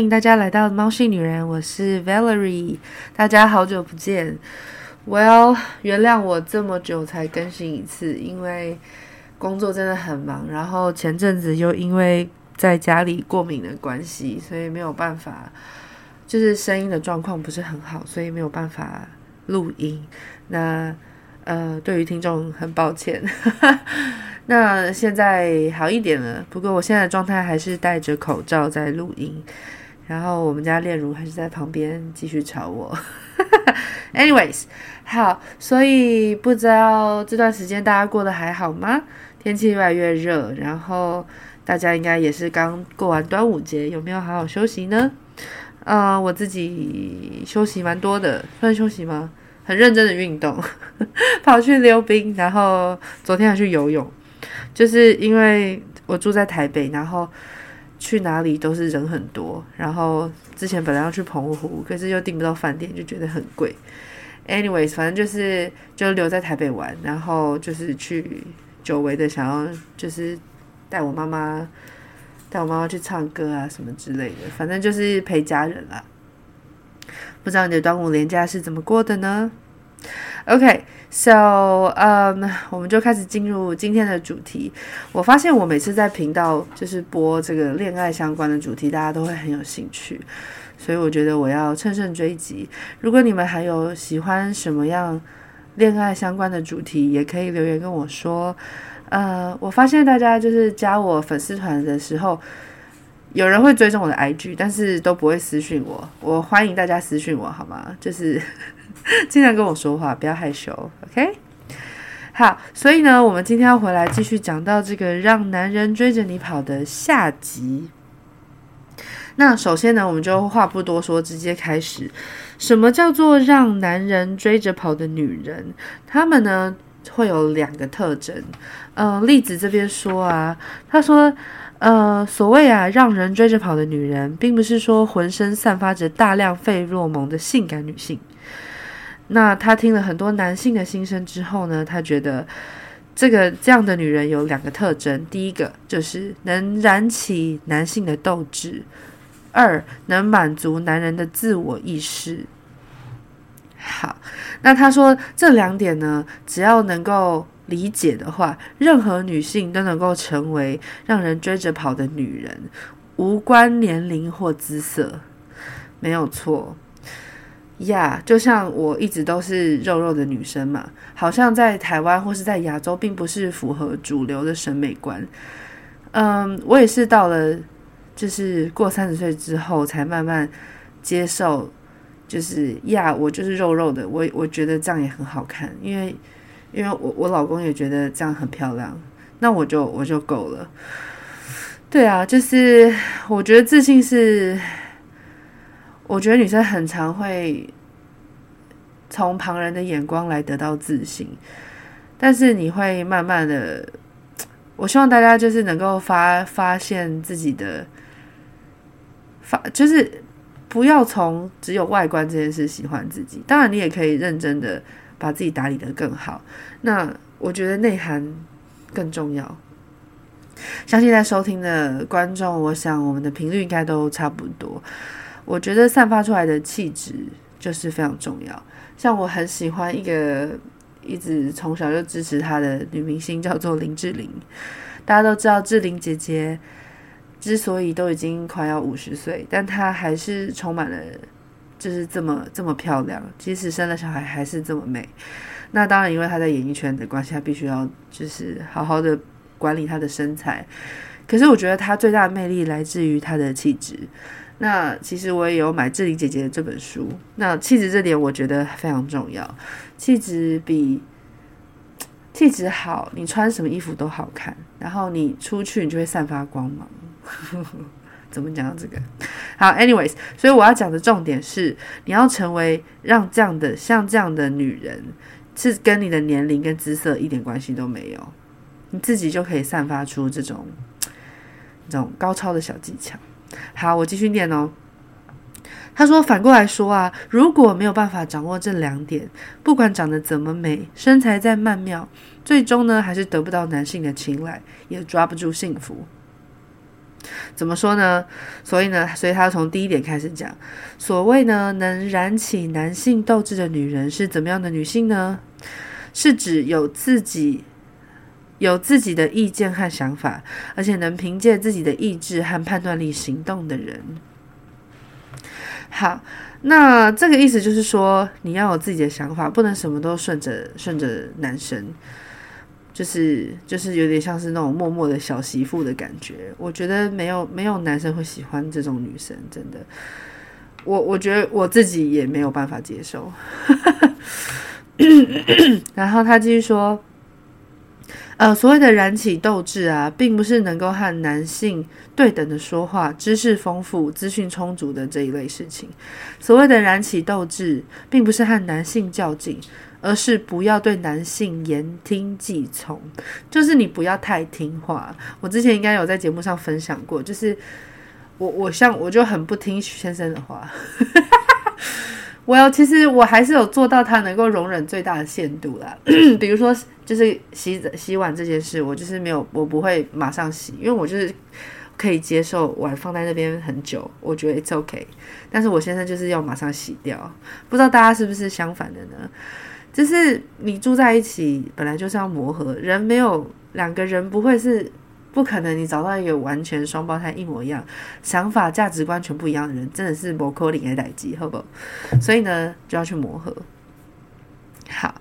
欢迎大家来到猫系女人，我是 Valerie，大家好久不见。Well，原谅我这么久才更新一次，因为工作真的很忙，然后前阵子又因为在家里过敏的关系，所以没有办法，就是声音的状况不是很好，所以没有办法录音。那呃，对于听众很抱歉。那现在好一点了，不过我现在的状态还是戴着口罩在录音，然后我们家炼如还是在旁边继续吵我。Anyways，好，所以不知道这段时间大家过得还好吗？天气越来越热，然后大家应该也是刚过完端午节，有没有好好休息呢？嗯、我自己休息蛮多的，算休息吗？很认真的运动，跑去溜冰，然后昨天还去游泳。就是因为我住在台北，然后去哪里都是人很多。然后之前本来要去澎湖，可是又订不到饭店，就觉得很贵。Anyways，反正就是就留在台北玩，然后就是去久违的想要就是带我妈妈带我妈妈去唱歌啊什么之类的，反正就是陪家人啦。不知道你的端午连假是怎么过的呢？OK，so，嗯，我们就开始进入今天的主题。我发现我每次在频道就是播这个恋爱相关的主题，大家都会很有兴趣，所以我觉得我要乘胜追击。如果你们还有喜欢什么样恋爱相关的主题，也可以留言跟我说。呃，我发现大家就是加我粉丝团的时候，有人会追踪我的 IG，但是都不会私讯我。我欢迎大家私讯我，好吗？就是。经常跟我说话，不要害羞，OK？好，所以呢，我们今天要回来继续讲到这个让男人追着你跑的下集。那首先呢，我们就话不多说，直接开始。什么叫做让男人追着跑的女人？她们呢会有两个特征。嗯、呃，例子这边说啊，他说，呃，所谓啊，让人追着跑的女人，并不是说浑身散发着大量费洛蒙的性感女性。那他听了很多男性的心声之后呢，他觉得这个这样的女人有两个特征：第一个就是能燃起男性的斗志；二能满足男人的自我意识。好，那他说这两点呢，只要能够理解的话，任何女性都能够成为让人追着跑的女人，无关年龄或姿色，没有错。呀就像我一直都是肉肉的女生嘛，好像在台湾或是在亚洲，并不是符合主流的审美观。嗯，我也是到了就是过三十岁之后，才慢慢接受，就是呀，我就是肉肉的，我我觉得这样也很好看，因为因为我我老公也觉得这样很漂亮，那我就我就够了。对啊，就是我觉得自信是。我觉得女生很常会从旁人的眼光来得到自信，但是你会慢慢的，我希望大家就是能够发发现自己的发，就是不要从只有外观这件事喜欢自己。当然，你也可以认真的把自己打理得更好。那我觉得内涵更重要。相信在收听的观众，我想我们的频率应该都差不多。我觉得散发出来的气质就是非常重要。像我很喜欢一个一直从小就支持她的女明星，叫做林志玲。大家都知道，志玲姐姐之所以都已经快要五十岁，但她还是充满了就是这么这么漂亮，即使生了小孩还是这么美。那当然，因为她在演艺圈的关系，她必须要就是好好的管理她的身材。可是我觉得她最大的魅力来自于她的气质。那其实我也有买志玲姐姐的这本书。那气质这点我觉得非常重要，气质比气质好，你穿什么衣服都好看。然后你出去，你就会散发光芒。怎么讲这个？好，anyways，所以我要讲的重点是，你要成为让这样的像这样的女人，是跟你的年龄跟姿色一点关系都没有，你自己就可以散发出这种这种高超的小技巧。好，我继续念哦。他说：“反过来说啊，如果没有办法掌握这两点，不管长得怎么美，身材再曼妙，最终呢，还是得不到男性的青睐，也抓不住幸福。怎么说呢？所以呢，所以他从第一点开始讲，所谓呢，能燃起男性斗志的女人是怎么样的女性呢？是指有自己有自己的意见和想法，而且能凭借自己的意志和判断力行动的人。好，那这个意思就是说，你要有自己的想法，不能什么都顺着顺着男生。就是就是有点像是那种默默的小媳妇的感觉，我觉得没有没有男生会喜欢这种女生，真的，我我觉得我自己也没有办法接受。然后他继续说，呃，所谓的燃起斗志啊，并不是能够和男性对等的说话、知识丰富、资讯充足的这一类事情。所谓的燃起斗志，并不是和男性较劲。而是不要对男性言听计从，就是你不要太听话。我之前应该有在节目上分享过，就是我我像我就很不听许先生的话，我要其实我还是有做到他能够容忍最大的限度啦。比如说就是洗洗碗这件事，我就是没有我不会马上洗，因为我就是可以接受碗放在那边很久，我觉得 it's OK。但是我先生就是要马上洗掉，不知道大家是不是相反的呢？就是你住在一起，本来就是要磨合。人没有两个人不会是不可能，你找到一个完全双胞胎一模一样、想法价值观全不一样的人，真的是不可能的代志，好不？所以呢，就要去磨合。好，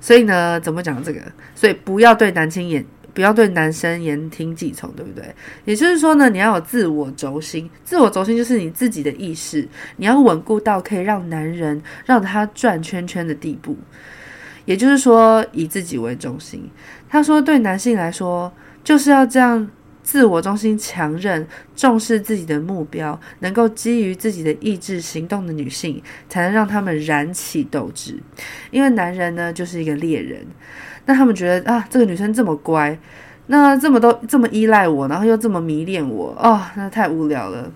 所以呢，怎么讲这个？所以不要对男性言，不要对男生言听计从，对不对？也就是说呢，你要有自我轴心。自我轴心就是你自己的意识，你要稳固到可以让男人让他转圈圈的地步。也就是说，以自己为中心。他说，对男性来说，就是要这样自我中心、强韧、重视自己的目标，能够基于自己的意志行动的女性，才能让他们燃起斗志。因为男人呢，就是一个猎人，那他们觉得啊，这个女生这么乖，那这么多这么依赖我，然后又这么迷恋我，哦，那太无聊了。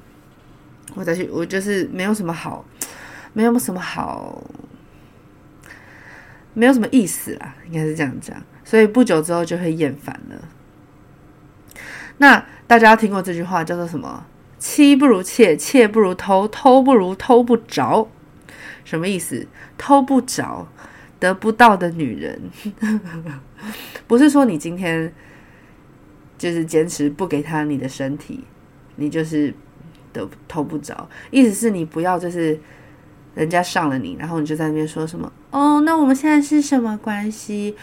我再去，我就是没有什么好，没有什么好。没有什么意思啦，应该是这样讲，所以不久之后就会厌烦了。那大家听过这句话叫做什么？妻不如妾，妾不如偷，偷不如偷不着。什么意思？偷不着，得不到的女人，不是说你今天就是坚持不给她你的身体，你就是得偷不着。意思是你不要就是。人家上了你，然后你就在那边说什么？哦，那我们现在是什么关系？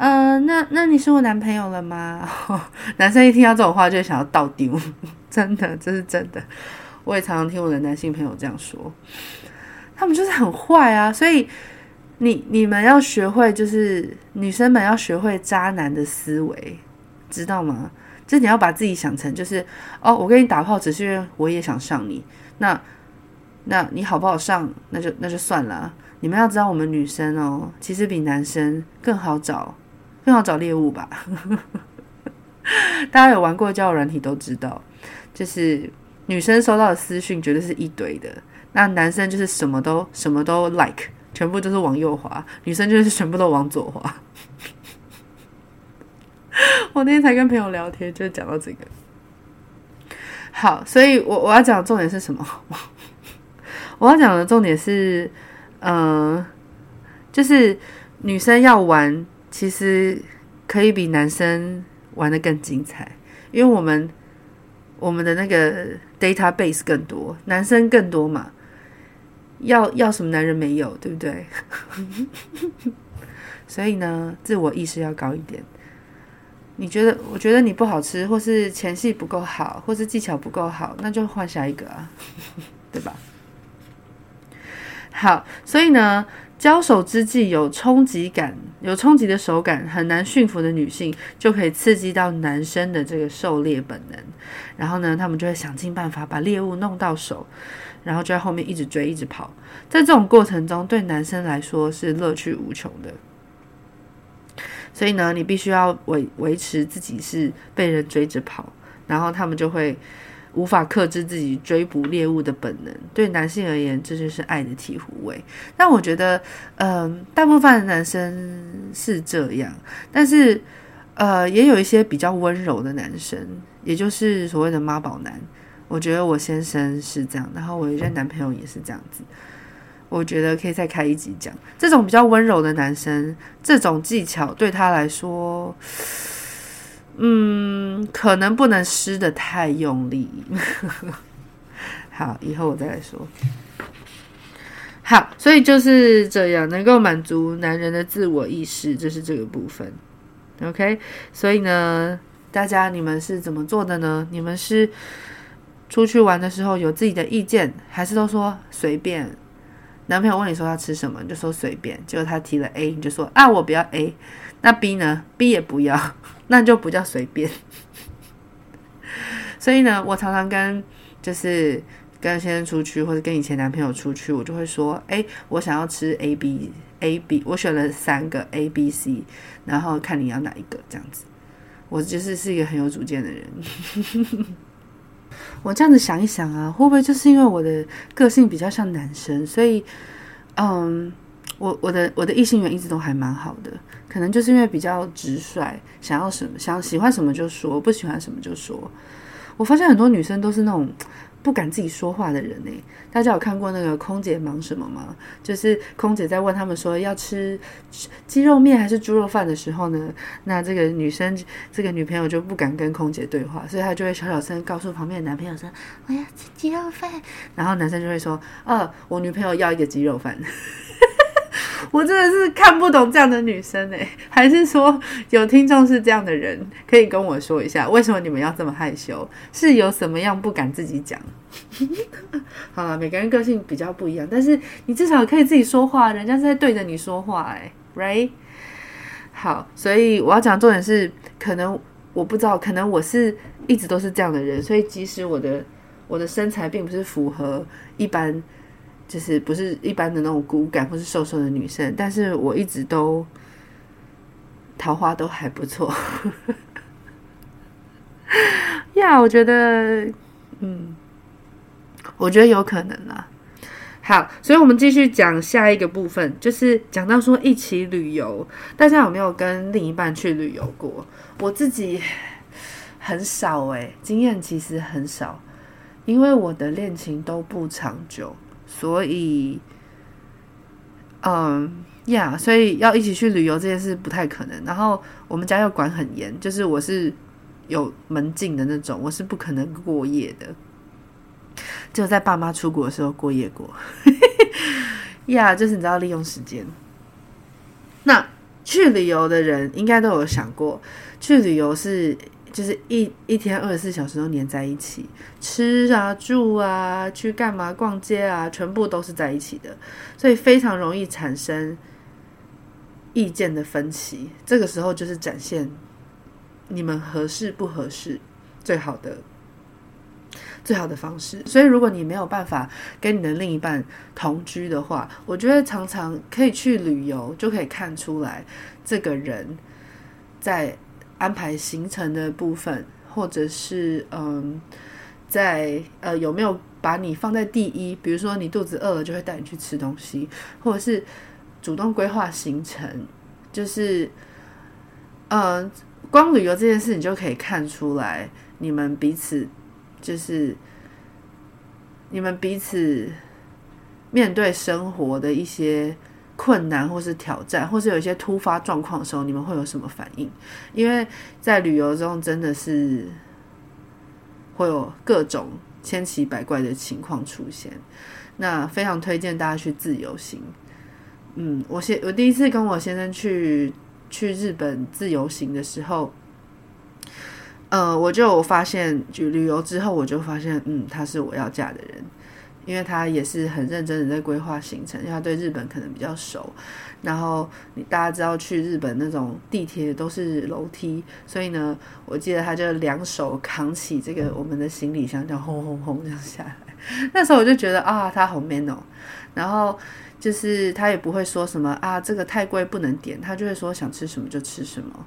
呃，那那你是我男朋友了吗？男生一听到这种话，就想要倒丢，真的，这是真的。我也常常听我的男性朋友这样说，他们就是很坏啊。所以你你们要学会，就是女生们要学会渣男的思维，知道吗？就是你要把自己想成，就是哦，我跟你打炮，只是因为我也想上你。那。那你好不好上，那就那就算了。你们要知道，我们女生哦，其实比男生更好找，更好找猎物吧。大家有玩过交友软体都知道，就是女生收到的私讯绝对是一堆的，那男生就是什么都什么都 like，全部都是往右滑，女生就是全部都往左滑。我那天才跟朋友聊天，就讲到这个。好，所以我我要讲的重点是什么？我要讲的重点是，嗯、就是女生要玩，其实可以比男生玩得更精彩，因为我们我们的那个 database 更多，男生更多嘛，要要什么男人没有，对不对？所以呢，自我意识要高一点。你觉得，我觉得你不好吃，或是前戏不够好，或是技巧不够好，那就换下一个啊，对吧？好，所以呢，交手之际有冲击感、有冲击的手感，很难驯服的女性，就可以刺激到男生的这个狩猎本能，然后呢，他们就会想尽办法把猎物弄到手，然后就在后面一直追、一直跑。在这种过程中，对男生来说是乐趣无穷的。所以呢，你必须要维维持自己是被人追着跑，然后他们就会。无法克制自己追捕猎物的本能，对男性而言，这就是爱的醍醐味。但我觉得，嗯、大部分的男生是这样，但是，呃，也有一些比较温柔的男生，也就是所谓的妈宝男。我觉得我先生是这样，然后我一任男朋友也是这样子。我觉得可以再开一集讲这种比较温柔的男生，这种技巧对他来说，嗯，可能不能施得太用力。好，以后我再来说。好，所以就是这样，能够满足男人的自我意识，这是这个部分。OK，所以呢，大家你们是怎么做的呢？你们是？出去玩的时候有自己的意见，还是都说随便？男朋友问你说要吃什么，你就说随便。结果他提了 A，你就说啊，我不要 A。那 B 呢？B 也不要，那就不叫随便。所以呢，我常常跟就是跟先生出去，或者跟以前男朋友出去，我就会说，哎，我想要吃 A B A B，我选了三个 A B C，然后看你要哪一个，这样子。我就是是一个很有主见的人。我这样子想一想啊，会不会就是因为我的个性比较像男生，所以，嗯，我我的我的异性缘一直都还蛮好的，可能就是因为比较直率，想要什么想喜欢什么就说，不喜欢什么就说。我发现很多女生都是那种。不敢自己说话的人呢？大家有看过那个空姐忙什么吗？就是空姐在问他们说要吃鸡肉面还是猪肉饭的时候呢，那这个女生这个女朋友就不敢跟空姐对话，所以她就会小小声告诉旁边的男朋友说：“我要吃鸡肉饭。”然后男生就会说：“啊，我女朋友要一个鸡肉饭。” 我真的是看不懂这样的女生哎，还是说有听众是这样的人，可以跟我说一下，为什么你们要这么害羞？是有什么样不敢自己讲？好了，每个人个性比较不一样，但是你至少可以自己说话，人家是在对着你说话哎，right？好，所以我要讲重点是，可能我不知道，可能我是一直都是这样的人，所以即使我的我的身材并不是符合一般。就是不是一般的那种骨感或是瘦瘦的女生，但是我一直都桃花都还不错。呀，我觉得，嗯，我觉得有可能啦。好，所以我们继续讲下一个部分，就是讲到说一起旅游，大家有没有跟另一半去旅游过？我自己很少诶，经验其实很少，因为我的恋情都不长久。所以，嗯呀，所以要一起去旅游这件事不太可能。然后我们家又管很严，就是我是有门禁的那种，我是不可能过夜的。只有在爸妈出国的时候过夜过。呀，就是你知道利用时间。那去旅游的人应该都有想过，去旅游是。就是一一天二十四小时都黏在一起，吃啊住啊，去干嘛逛街啊，全部都是在一起的，所以非常容易产生意见的分歧。这个时候就是展现你们合适不合适最好的最好的方式。所以如果你没有办法跟你的另一半同居的话，我觉得常常可以去旅游，就可以看出来这个人在。安排行程的部分，或者是嗯，在呃有没有把你放在第一？比如说你肚子饿了，就会带你去吃东西，或者是主动规划行程。就是嗯，光旅游这件事，你就可以看出来你们彼此就是你们彼此面对生活的一些。困难或是挑战，或是有一些突发状况的时候，你们会有什么反应？因为在旅游中真的是会有各种千奇百怪的情况出现。那非常推荐大家去自由行。嗯，我先我第一次跟我先生去去日本自由行的时候，呃，我就发现，就旅游之后我就发现，嗯，他是我要嫁的人。因为他也是很认真的在规划行程，因为他对日本可能比较熟。然后你大家知道去日本那种地铁都是楼梯，所以呢，我记得他就两手扛起这个我们的行李箱，这样轰轰轰这样下来。那时候我就觉得啊，他好 man 哦。然后就是他也不会说什么啊，这个太贵不能点，他就会说想吃什么就吃什么。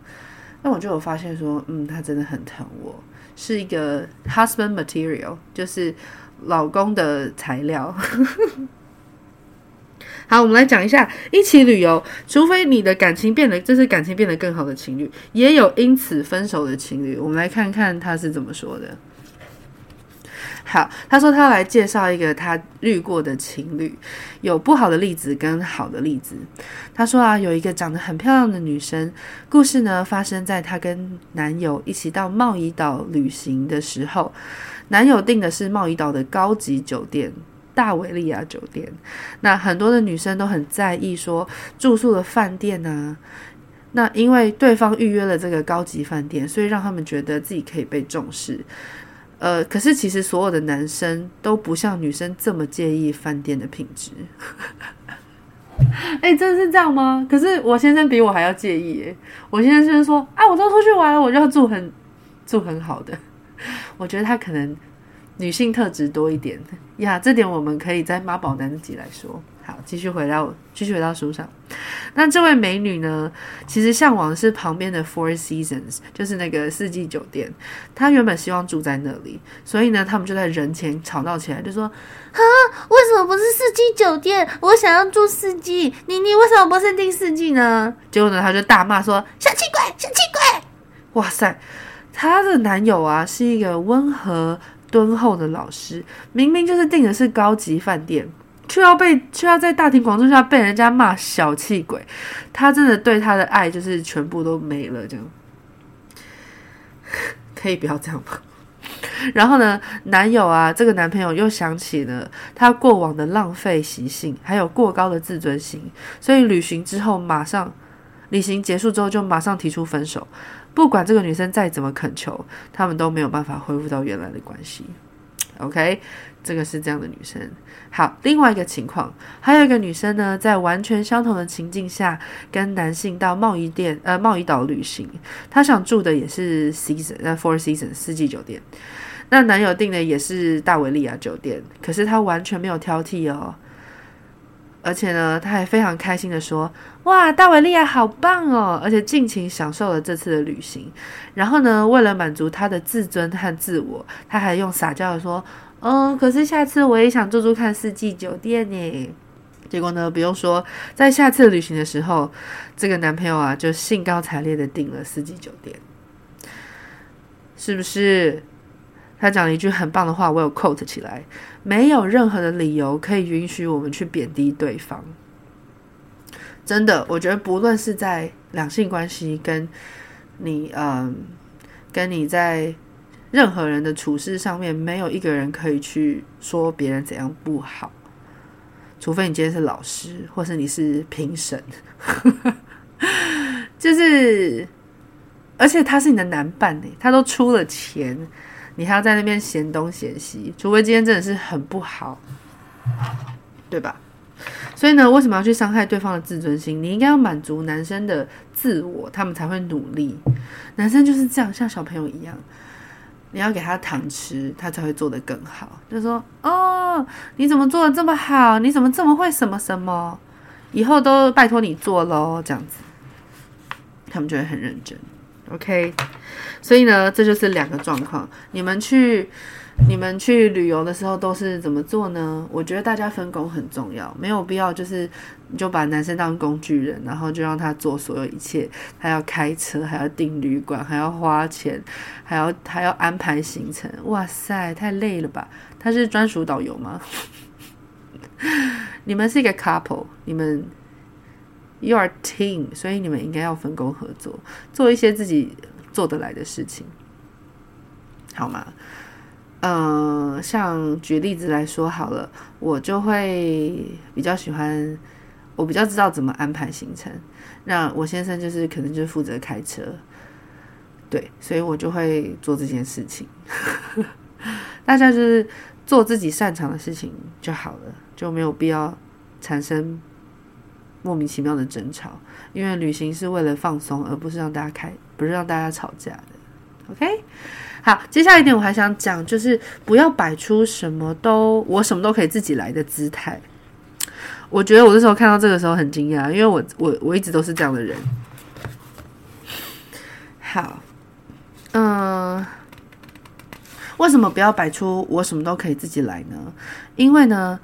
那我就有发现说，嗯，他真的很疼我，是一个 husband material，就是。老公的材料，好，我们来讲一下一起旅游，除非你的感情变得，就是感情变得更好的情侣，也有因此分手的情侣。我们来看看他是怎么说的。好，他说他要来介绍一个他遇过的情侣，有不好的例子跟好的例子。他说啊，有一个长得很漂亮的女生，故事呢发生在她跟男友一起到茂宜岛旅行的时候，男友订的是茂宜岛的高级酒店大维利亚酒店。那很多的女生都很在意说住宿的饭店啊，那因为对方预约了这个高级饭店，所以让他们觉得自己可以被重视。呃，可是其实所有的男生都不像女生这么介意饭店的品质。哎、真的是这样吗？可是我先生比我还要介意耶。我先生说，啊，我都出去玩了，我就要住很住很好的。我觉得他可能女性特质多一点呀，这点我们可以在妈宝男集来说。好，继续回到继续回到书上。那这位美女呢，其实向往的是旁边的 Four Seasons，就是那个四季酒店。她原本希望住在那里，所以呢，他们就在人前吵闹起来，就说：“啊，为什么不是四季酒店？我想要住四季，你你为什么不是订四季呢？”结果呢，她就大骂说：“小气鬼，小气鬼！”哇塞，她的男友啊是一个温和敦厚的老师，明明就是订的是高级饭店。却要被却要在大庭广众下被人家骂小气鬼，他真的对他的爱就是全部都没了，这样 可以不要这样吗？然后呢，男友啊，这个男朋友又想起了他过往的浪费习性，还有过高的自尊心，所以旅行之后马上旅行结束之后就马上提出分手，不管这个女生再怎么恳求，他们都没有办法恢复到原来的关系。OK。这个是这样的女生。好，另外一个情况，还有一个女生呢，在完全相同的情境下，跟男性到茂宜店呃茂宜岛旅行，她想住的也是 season 呃 Four Seasons 四季酒店，那男友订的也是大维利亚酒店，可是她完全没有挑剔哦，而且呢，他还非常开心的说，哇，大维利亚好棒哦，而且尽情享受了这次的旅行。然后呢，为了满足他的自尊和自我，他还用撒娇的说。嗯，可是下次我也想住住看四季酒店呢。结果呢，不用说，在下次旅行的时候，这个男朋友啊就兴高采烈的订了四季酒店，是不是？他讲了一句很棒的话，我有 quote 起来：没有任何的理由可以允许我们去贬低对方。真的，我觉得不论是在两性关系，跟你，嗯，跟你在。任何人的处事上面，没有一个人可以去说别人怎样不好，除非你今天是老师，或是你是评审，就是，而且他是你的男伴呢，他都出了钱，你还要在那边嫌东嫌西，除非今天真的是很不好，对吧？所以呢，为什么要去伤害对方的自尊心？你应该要满足男生的自我，他们才会努力。男生就是这样，像小朋友一样。你要给他糖吃，他才会做得更好。就说哦，你怎么做的这么好？你怎么这么会什么什么？以后都拜托你做喽，这样子，他们就会很认真。OK，所以呢，这就是两个状况。你们去。你们去旅游的时候都是怎么做呢？我觉得大家分工很重要，没有必要就是你就把男生当工具人，然后就让他做所有一切。他要开车，还要订旅馆，还要花钱，还要还要安排行程。哇塞，太累了吧？他是专属导游吗？你们是一个 couple，你们 you are team，所以你们应该要分工合作，做一些自己做得来的事情，好吗？嗯、像举例子来说好了，我就会比较喜欢，我比较知道怎么安排行程。那我先生就是可能就是负责开车，对，所以我就会做这件事情。大家就是做自己擅长的事情就好了，就没有必要产生莫名其妙的争吵。因为旅行是为了放松，而不是让大家开，不是让大家吵架的。OK。好，接下来一点我还想讲，就是不要摆出什么都我什么都可以自己来的姿态。我觉得我那时候看到这个时候很惊讶，因为我我我一直都是这样的人。好，嗯、为什么不要摆出我什么都可以自己来呢？因为呢，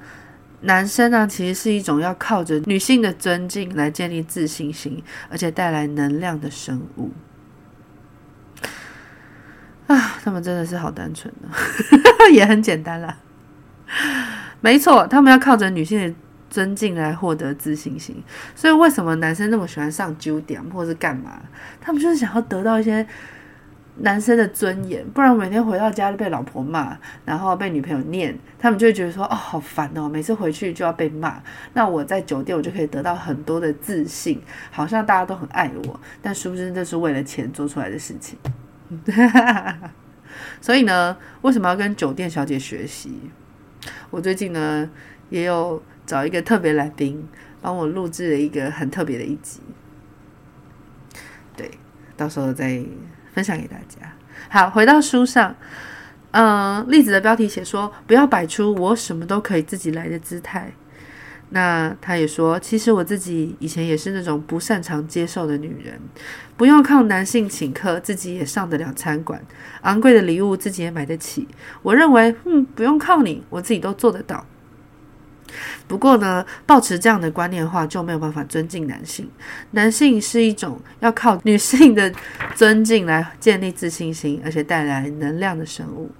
男生呢，其实是一种要靠着女性的尊敬来建立自信心，而且带来能量的生物。啊，他们真的是好单纯呢，也很简单啦。没错，他们要靠着女性的尊敬来获得自信心。所以，为什么男生那么喜欢上九点或是干嘛？他们就是想要得到一些。男生的尊严，不然每天回到家就被老婆骂，然后被女朋友念，他们就会觉得说：“哦，好烦哦，每次回去就要被骂。”那我在酒店，我就可以得到很多的自信，好像大家都很爱我。但殊不知，这是为了钱做出来的事情。所以呢，为什么要跟酒店小姐学习？我最近呢，也有找一个特别来宾，帮我录制了一个很特别的一集。对，到时候再。分享给大家。好，回到书上，嗯，例子的标题写说，不要摆出我什么都可以自己来的姿态。那他也说，其实我自己以前也是那种不擅长接受的女人，不用靠男性请客，自己也上得了餐馆，昂贵的礼物自己也买得起。我认为，嗯，不用靠你，我自己都做得到。不过呢，抱持这样的观念的话，就没有办法尊敬男性。男性是一种要靠女性的尊敬来建立自信心，而且带来能量的生物。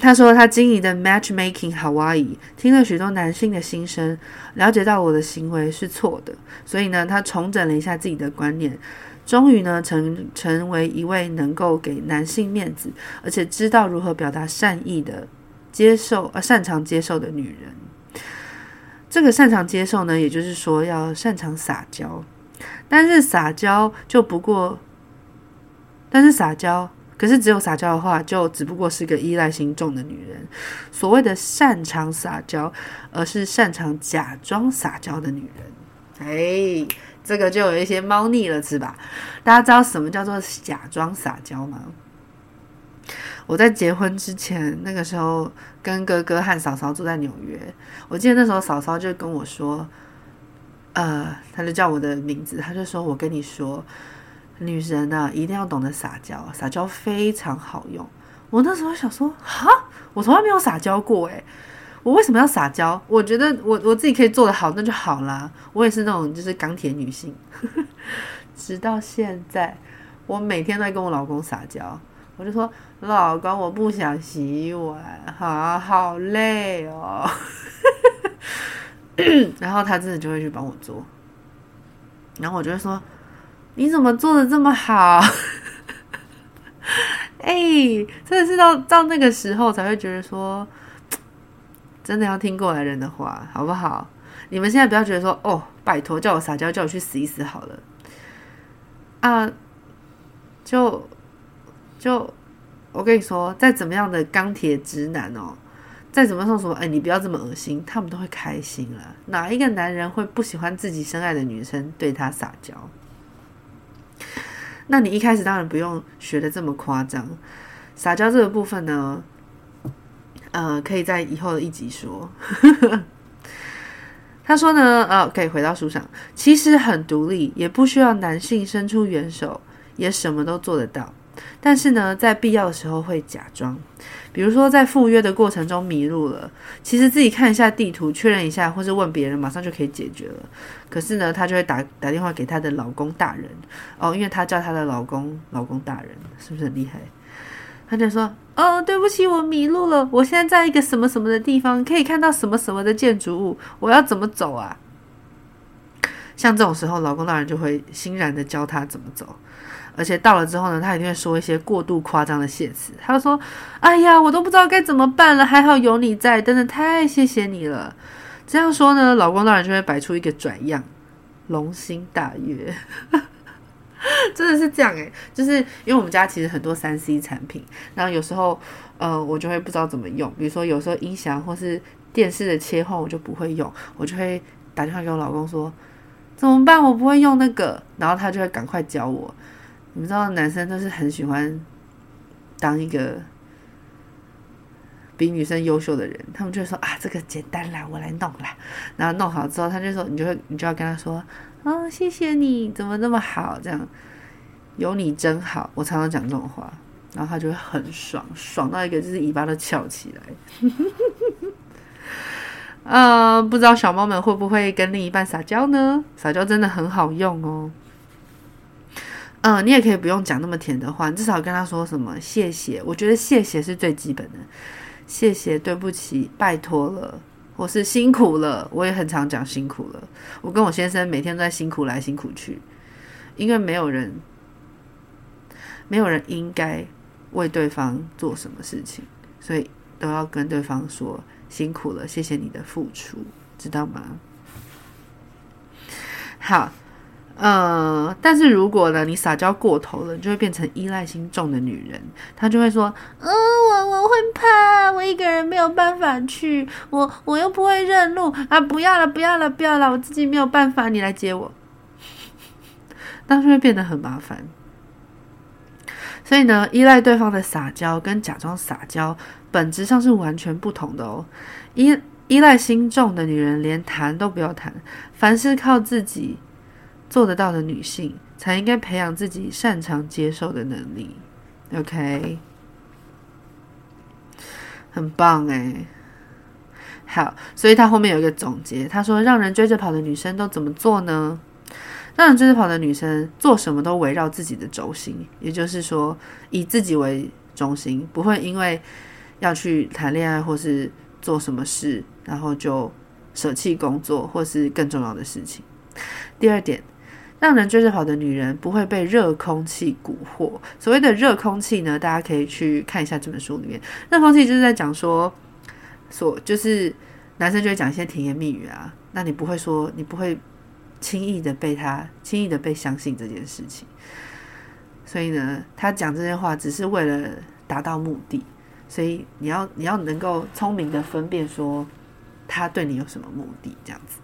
他说，他经营的 Matchmaking Hawaii 听了许多男性的心声，了解到我的行为是错的，所以呢，他重整了一下自己的观念，终于呢，成成为一位能够给男性面子，而且知道如何表达善意的。接受，呃，擅长接受的女人，这个擅长接受呢，也就是说要擅长撒娇，但是撒娇就不过，但是撒娇，可是只有撒娇的话，就只不过是个依赖心重的女人。所谓的擅长撒娇，而是擅长假装撒娇的女人。哎，这个就有一些猫腻了，是吧？大家知道什么叫做假装撒娇吗？我在结婚之前，那个时候跟哥哥和嫂嫂住在纽约。我记得那时候嫂嫂就跟我说，呃，他就叫我的名字，他就说：“我跟你说，女人呢，一定要懂得撒娇，撒娇非常好用。”我那时候想说：“哈，我从来没有撒娇过，诶，我为什么要撒娇？我觉得我我自己可以做得好，那就好啦。我也是那种就是钢铁女性。”直到现在，我每天都在跟我老公撒娇。我就说，老公，我不想洗碗，好好累哦。然后他真的就会去帮我做，然后我就会说，你怎么做的这么好？哎，真的是到到那个时候才会觉得说，真的要听过来人的话，好不好？你们现在不要觉得说，哦，拜托，叫我撒娇，叫我去死一死好了。啊，就。就我跟你说，再怎么样的钢铁直男哦，再怎么说什么，哎，你不要这么恶心，他们都会开心了。哪一个男人会不喜欢自己深爱的女生对他撒娇？那你一开始当然不用学的这么夸张。撒娇这个部分呢，呃，可以在以后的一集说。他说呢，呃，可以回到书上，其实很独立，也不需要男性伸出援手，也什么都做得到。但是呢，在必要的时候会假装，比如说在赴约的过程中迷路了，其实自己看一下地图，确认一下，或是问别人，马上就可以解决了。可是呢，她就会打打电话给她的老公大人哦，因为她叫她的老公老公大人，是不是很厉害？她就说：“哦，对不起，我迷路了，我现在在一个什么什么的地方，可以看到什么什么的建筑物，我要怎么走啊？”像这种时候，老公大人就会欣然的教她怎么走。而且到了之后呢，他一定会说一些过度夸张的谢词。他就说：“哎呀，我都不知道该怎么办了，还好有你在，真的太谢谢你了。”这样说呢，老公当然就会摆出一个拽样，龙心大悦，真的是这样诶，就是因为我们家其实很多三 C 产品，然后有时候呃，我就会不知道怎么用，比如说有时候音响或是电视的切换，我就不会用，我就会打电话给我老公说：“怎么办？我不会用那个。”然后他就会赶快教我。你们知道，男生都是很喜欢当一个比女生优秀的人，他们就会说啊，这个简单啦，我来弄啦。然后弄好之后，他就说，你就会，你就要跟他说，啊，谢谢你，怎么那么好？这样有你真好。我常常讲这种话，然后他就会很爽，爽到一个就是尾巴都翘起来。呃，不知道小猫们会不会跟另一半撒娇呢？撒娇真的很好用哦。嗯、你也可以不用讲那么甜的话，至少跟他说什么谢谢。我觉得谢谢是最基本的，谢谢、对不起、拜托了，或是辛苦了。我也很常讲辛苦了。我跟我先生每天都在辛苦来辛苦去，因为没有人，没有人应该为对方做什么事情，所以都要跟对方说。辛苦了，谢谢你的付出，知道吗？好，呃，但是如果呢，你撒娇过头了，就会变成依赖心重的女人。她就会说：“嗯，我我会怕，我一个人没有办法去，我我又不会认路啊！不要了，不要了，不要了，我自己没有办法，你来接我。”当时会变得很麻烦。所以呢，依赖对方的撒娇跟假装撒娇。本质上是完全不同的哦。依依赖心重的女人，连谈都不要谈。凡是靠自己做得到的女性，才应该培养自己擅长接受的能力。OK，很棒诶。好，所以他后面有一个总结，他说：“让人追着跑的女生都怎么做呢？让人追着跑的女生做什么都围绕自己的轴心，也就是说，以自己为中心，不会因为。”要去谈恋爱或是做什么事，然后就舍弃工作或是更重要的事情。第二点，让人追着跑的女人不会被热空气蛊惑。所谓的热空气呢，大家可以去看一下这本书里面。热空气就是在讲说，所就是男生就会讲一些甜言蜜语啊，那你不会说，你不会轻易的被他轻易的被相信这件事情。所以呢，他讲这些话只是为了达到目的。所以你要你要能够聪明的分辨说他对你有什么目的，这样子。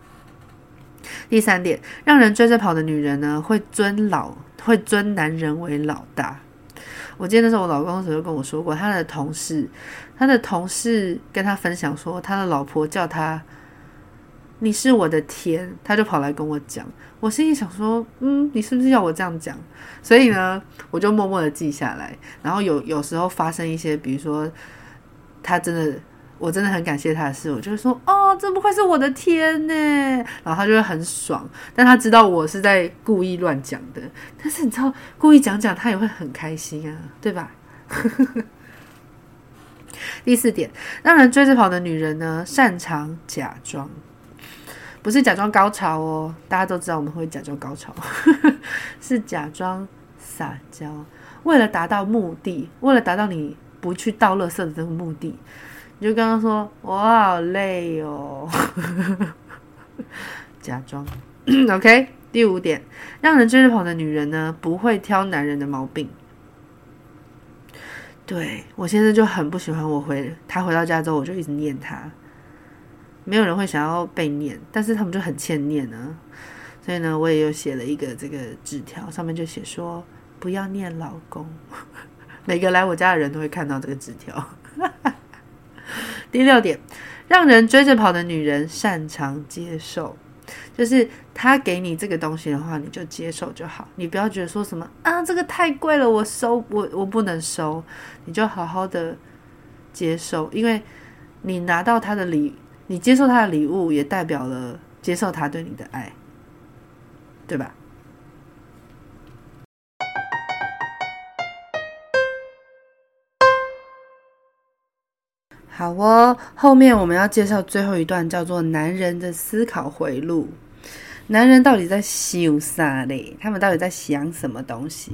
第三点，让人追着跑的女人呢，会尊老会尊男人为老大。我记得那时候我老公的时候跟我说过，他的同事他的同事跟他分享说，他的老婆叫他。你是我的天，他就跑来跟我讲，我心里想说，嗯，你是不是要我这样讲？所以呢，我就默默的记下来。然后有有时候发生一些，比如说他真的，我真的很感谢他的事，我就会说，哦，这不愧是我的天呢。然后他就会很爽，但他知道我是在故意乱讲的。但是你知道，故意讲讲，他也会很开心啊，对吧？第四点，让人追着跑的女人呢，擅长假装。不是假装高潮哦，大家都知道我们会假装高潮，是假装撒娇，为了达到目的，为了达到你不去倒垃圾的这个目的，你就刚刚说我好累哦，假装 OK。第五点，让人追着跑的女人呢，不会挑男人的毛病。对，我现在就很不喜欢我回他回到家之后，我就一直念他。没有人会想要被念，但是他们就很欠念呢。所以呢，我也有写了一个这个纸条，上面就写说不要念老公。每个来我家的人都会看到这个纸条。第六点，让人追着跑的女人擅长接受，就是他给你这个东西的话，你就接受就好，你不要觉得说什么啊，这个太贵了，我收我我不能收，你就好好的接受，因为你拿到他的礼。你接受他的礼物，也代表了接受他对你的爱，对吧？好哦，后面我们要介绍最后一段，叫做“男人的思考回路”。男人到底在想啥嘞？他们到底在想什么东西？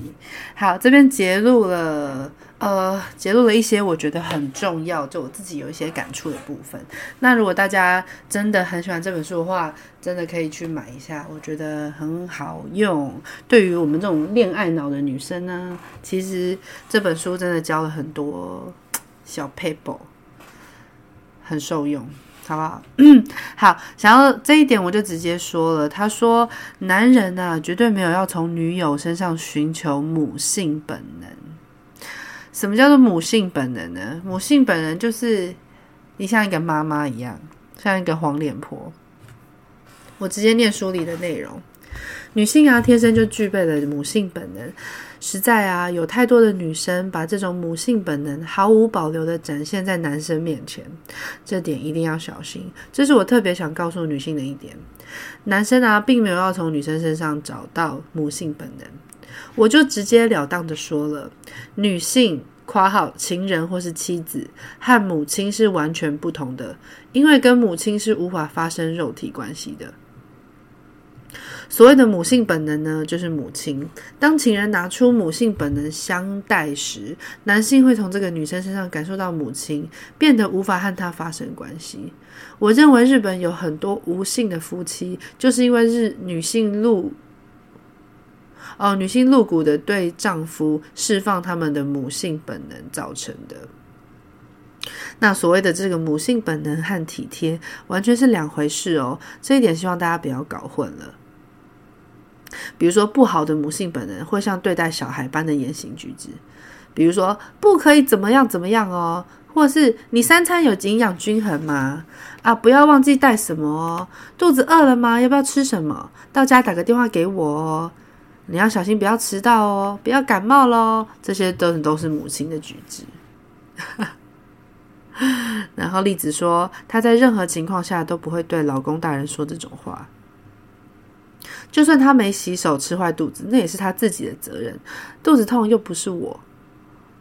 好，这边揭露了，呃，揭露了一些我觉得很重要，就我自己有一些感触的部分。那如果大家真的很喜欢这本书的话，真的可以去买一下，我觉得很好用。对于我们这种恋爱脑的女生呢，其实这本书真的教了很多小 paper，很受用。好不好？好，想要这一点我就直接说了。他说：“男人呢、啊，绝对没有要从女友身上寻求母性本能。什么叫做母性本能呢？母性本能就是你像一个妈妈一样，像一个黄脸婆。我直接念书里的内容：女性啊，天生就具备了母性本能。实在啊，有太多的女生把这种母性本能毫无保留的展现在男生面前，这点一定要小心。这是我特别想告诉女性的一点。男生啊，并没有要从女生身上找到母性本能，我就直截了当的说了，女性（括号情人或是妻子）和母亲是完全不同的，因为跟母亲是无法发生肉体关系的。所谓的母性本能呢，就是母亲。当情人拿出母性本能相待时，男性会从这个女生身上感受到母亲，变得无法和她发生关系。我认为日本有很多无性的夫妻，就是因为日女性露哦，女性露骨的对丈夫释放他们的母性本能造成的。那所谓的这个母性本能和体贴，完全是两回事哦。这一点希望大家不要搞混了。比如说，不好的母性本能会像对待小孩般的言行举止，比如说不可以怎么样怎么样哦，或是你三餐有营养均衡吗？啊，不要忘记带什么哦。肚子饿了吗？要不要吃什么？到家打个电话给我哦。你要小心，不要迟到哦，不要感冒喽。这些都都是母亲的举止。然后栗子说，她在任何情况下都不会对老公大人说这种话。就算他没洗手吃坏肚子，那也是他自己的责任。肚子痛又不是我，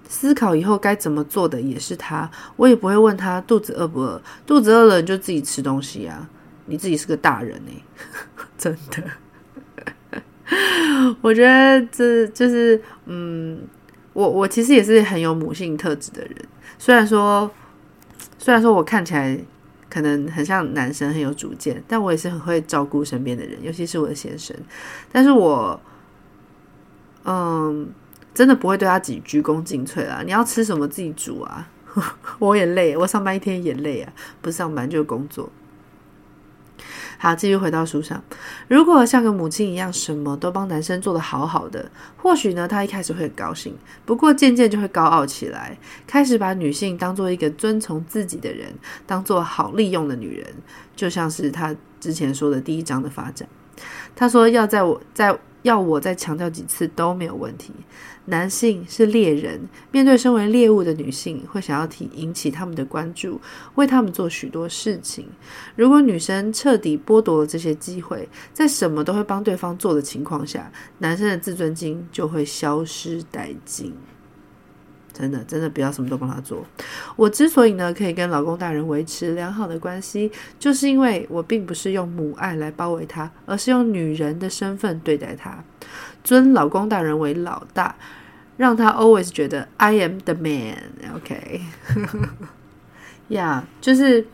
思考以后该怎么做的也是他。我也不会问他肚子饿不饿，肚子饿了你就自己吃东西啊。你自己是个大人呢、真的。我觉得这就是嗯，我我其实也是很有母性特质的人。虽然说，虽然说我看起来。可能很像男生，很有主见，但我也是很会照顾身边的人，尤其是我的先生。但是我，嗯，真的不会对他几鞠躬尽瘁啊。你要吃什么自己煮啊，我也累，我上班一天也累啊，不上班就是工作。好，继续回到书上。如果像个母亲一样，什么都帮男生做得好好的，或许呢，他一开始会很高兴，不过渐渐就会高傲起来，开始把女性当做一个遵从自己的人，当做好利用的女人，就像是他之前说的第一章的发展。他说要在我在。要我再强调几次都没有问题。男性是猎人，面对身为猎物的女性，会想要提引起他们的关注，为他们做许多事情。如果女生彻底剥夺了这些机会，在什么都会帮对方做的情况下，男生的自尊心就会消失殆尽。真的，真的不要什么都帮他做。我之所以呢可以跟老公大人维持良好的关系，就是因为我并不是用母爱来包围他，而是用女人的身份对待他，尊老公大人为老大，让他 always 觉得 I am the man。OK，呀，就是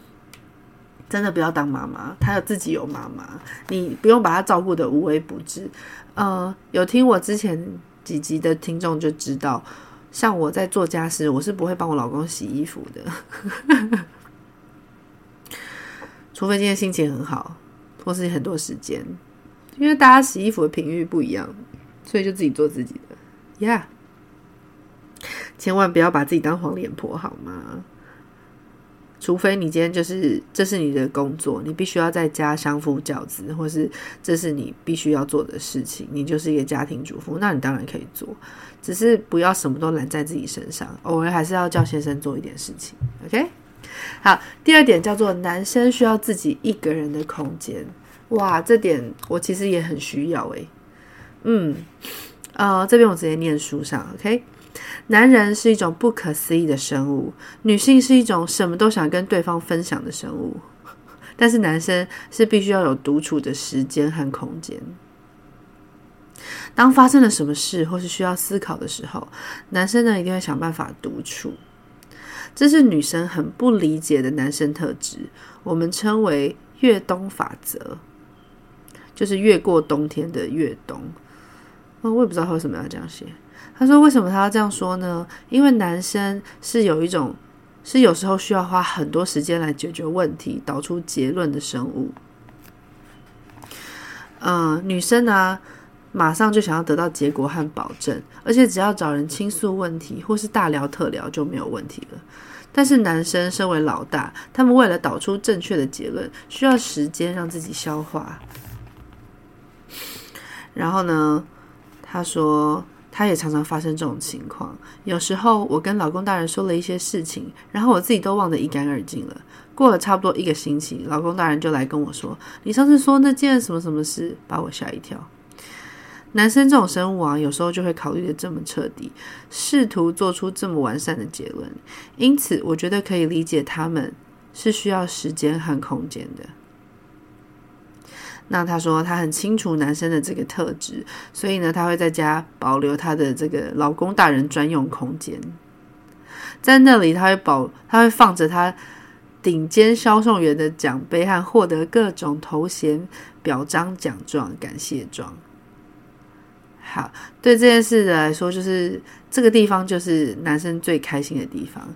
真的不要当妈妈，他有自己有妈妈，你不用把他照顾得无微不至。呃，有听我之前几集的听众就知道。像我在做家事，我是不会帮我老公洗衣服的，除非今天心情很好，或是很多时间，因为大家洗衣服的频率不一样，所以就自己做自己的，呀、yeah，千万不要把自己当黄脸婆好吗？除非你今天就是这是你的工作，你必须要在家相夫教子，或是这是你必须要做的事情，你就是一个家庭主妇，那你当然可以做，只是不要什么都揽在自己身上，偶尔还是要叫先生做一点事情。OK，好，第二点叫做男生需要自己一个人的空间。哇，这点我其实也很需要诶。嗯，呃，这边我直接念书上，OK。男人是一种不可思议的生物，女性是一种什么都想跟对方分享的生物，但是男生是必须要有独处的时间和空间。当发生了什么事或是需要思考的时候，男生呢一定会想办法独处。这是女生很不理解的男生特质，我们称为“越冬法则”，就是越过冬天的越冬。哦，我也不知道他为什么要这样写。他说：“为什么他要这样说呢？因为男生是有一种，是有时候需要花很多时间来解决问题、导出结论的生物。嗯、女生呢、马上就想要得到结果和保证，而且只要找人倾诉问题或是大聊特聊就没有问题了。但是男生身为老大，他们为了导出正确的结论，需要时间让自己消化。然后呢，他说。”他也常常发生这种情况。有时候我跟老公大人说了一些事情，然后我自己都忘得一干二净了。过了差不多一个星期，老公大人就来跟我说：“你上次说那件什么什么事，把我吓一跳。”男生这种生物啊，有时候就会考虑得这么彻底，试图做出这么完善的结论。因此，我觉得可以理解他们是需要时间和空间的。那他说他很清楚男生的这个特质，所以呢，他会在家保留他的这个老公大人专用空间，在那里他会保，他会放着他顶尖销售员的奖杯和获得各种头衔、表彰奖状、感谢状。好，对这件事的来说，就是这个地方就是男生最开心的地方。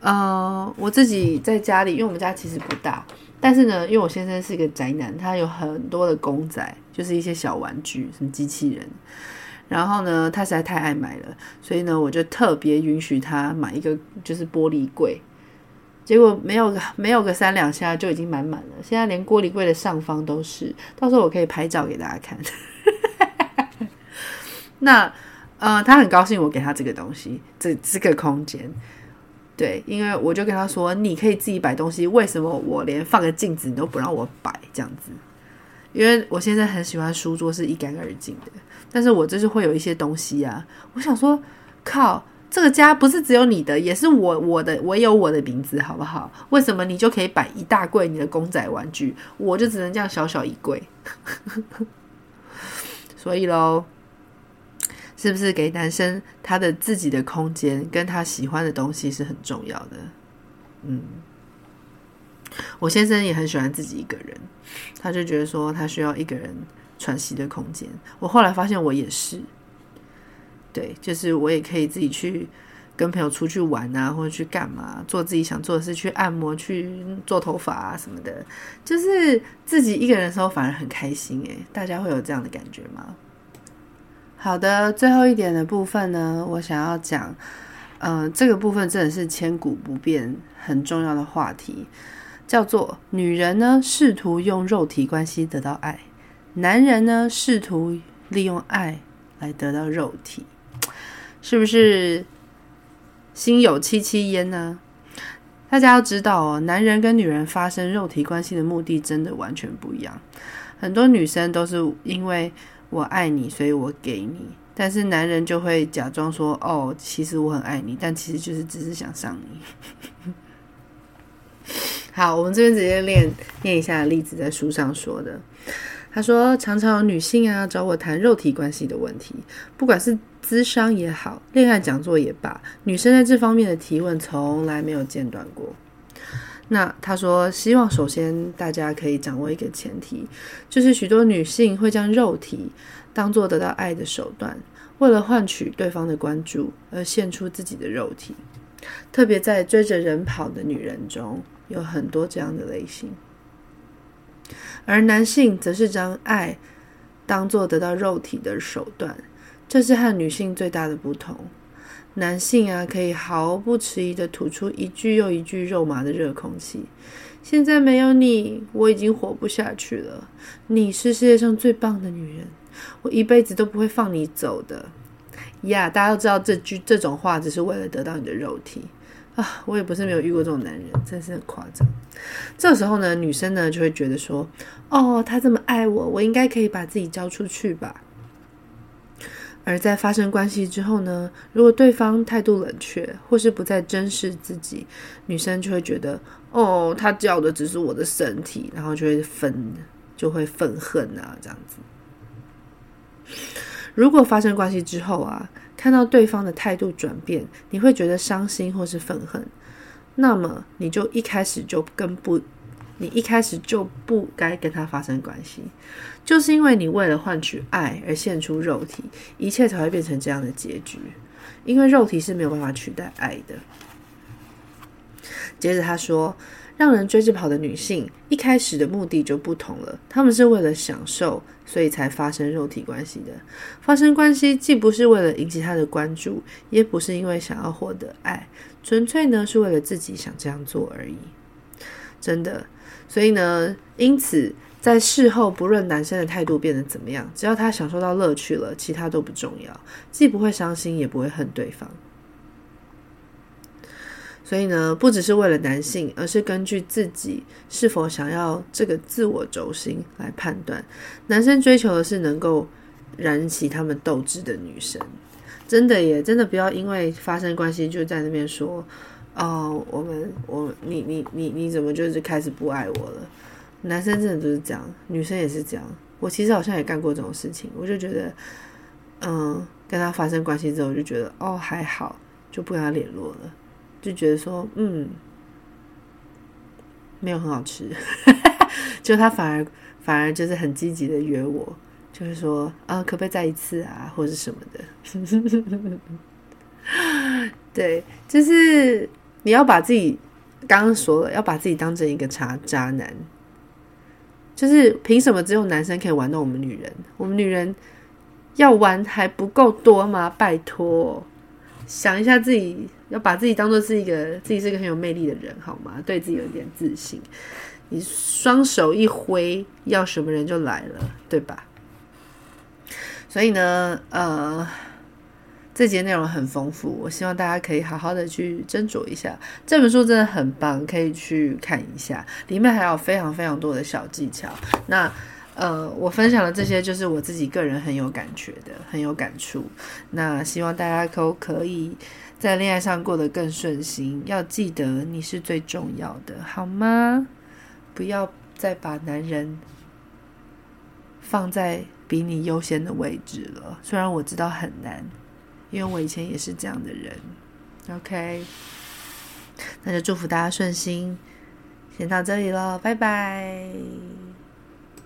呃，我自己在家里，因为我们家其实不大，但是呢，因为我先生是一个宅男，他有很多的公仔，就是一些小玩具，什么机器人。然后呢，他实在太爱买了，所以呢，我就特别允许他买一个就是玻璃柜。结果没有没有个三两下就已经满满了，现在连玻璃柜的上方都是，到时候我可以拍照给大家看。那，呃，他很高兴我给他这个东西，这这个空间，对，因为我就跟他说，你可以自己摆东西，为什么我连放个镜子你都不让我摆这样子？因为我现在很喜欢书桌是一干二净的，但是我就是会有一些东西啊，我想说，靠，这个家不是只有你的，也是我我的，我有我的名字，好不好？为什么你就可以摆一大柜你的公仔玩具，我就只能这样小小一柜？所以喽。是不是给男生他的自己的空间，跟他喜欢的东西是很重要的？嗯，我先生也很喜欢自己一个人，他就觉得说他需要一个人喘息的空间。我后来发现我也是，对，就是我也可以自己去跟朋友出去玩啊，或者去干嘛，做自己想做的事，去按摩、去做头发啊什么的，就是自己一个人的时候反而很开心。诶，大家会有这样的感觉吗？好的，最后一点的部分呢，我想要讲，呃，这个部分真的是千古不变、很重要的话题，叫做女人呢试图用肉体关系得到爱，男人呢试图利用爱来得到肉体，是不是心有戚戚焉呢？大家要知道哦，男人跟女人发生肉体关系的目的真的完全不一样，很多女生都是因为。我爱你，所以我给你。但是男人就会假装说：“哦，其实我很爱你，但其实就是只是想上你。”好，我们这边直接练念一下例子，在书上说的。他说：“常常有女性啊找我谈肉体关系的问题，不管是咨商也好，恋爱讲座也罢，女生在这方面的提问从来没有间断过。”那他说，希望首先大家可以掌握一个前提，就是许多女性会将肉体当做得到爱的手段，为了换取对方的关注而献出自己的肉体。特别在追着人跑的女人中，有很多这样的类型，而男性则是将爱当做得到肉体的手段，这是和女性最大的不同。男性啊，可以毫不迟疑地吐出一句又一句肉麻的热空气。现在没有你，我已经活不下去了。你是世界上最棒的女人，我一辈子都不会放你走的。呀、大家都知道这句这种话只是为了得到你的肉体啊！我也不是没有遇过这种男人，真是很夸张。这时候呢，女生呢就会觉得说：“哦，他这么爱我，我应该可以把自己交出去吧。”而在发生关系之后呢，如果对方态度冷却，或是不再珍视自己，女生就会觉得，哦，他叫的只是我的身体，然后就会愤，就会愤恨啊，这样子。如果发生关系之后啊，看到对方的态度转变，你会觉得伤心或是愤恨，那么你就一开始就跟不。你一开始就不该跟他发生关系，就是因为你为了换取爱而献出肉体，一切才会变成这样的结局。因为肉体是没有办法取代爱的。接着他说，让人追着跑的女性一开始的目的就不同了，她们是为了享受，所以才发生肉体关系的。发生关系既不是为了引起他的关注，也不是因为想要获得爱，纯粹呢是为了自己想这样做而已。真的。所以呢，因此在事后，不论男生的态度变得怎么样，只要他享受到乐趣了，其他都不重要，既不会伤心，也不会恨对方。所以呢，不只是为了男性，而是根据自己是否想要这个自我轴心来判断。男生追求的是能够燃起他们斗志的女生，真的耶，真的不要因为发生关系就在那边说，哦，我们我你你你你怎么就是开始不爱我了？男生真的都是这样，女生也是这样。我其实好像也干过这种事情，我就觉得，嗯，跟他发生关系之后，就觉得哦还好，就不跟他联络了，就觉得说嗯，没有很好吃，就他反而反而就是很积极的约我，就是说啊可不可以再一次啊，或者什么的。对，就是你要把自己刚刚说了，要把自己当成一个渣渣男。就是凭什么只有男生可以玩弄我们女人？我们女人要玩还不够多吗？拜托，想一下自己，要把自己当做是一个自己是一个很有魅力的人，好吗？对自己有一点自信。你双手一挥，要什么人就来了，对吧？所以呢，呃。这节内容很丰富，我希望大家可以好好的去斟酌一下。这本书真的很棒，可以去看一下，里面还有非常非常多的小技巧。那呃，我分享的这些就是我自己个人很有感觉的，很有感触。那希望大家都可以在恋爱上过得更顺心。要记得你是最重要的，好吗？不要再把男人放在比你优先的位置了。虽然我知道很难。因为我以前也是这样的人，OK，那就祝福大家顺心，先到这里了，拜拜。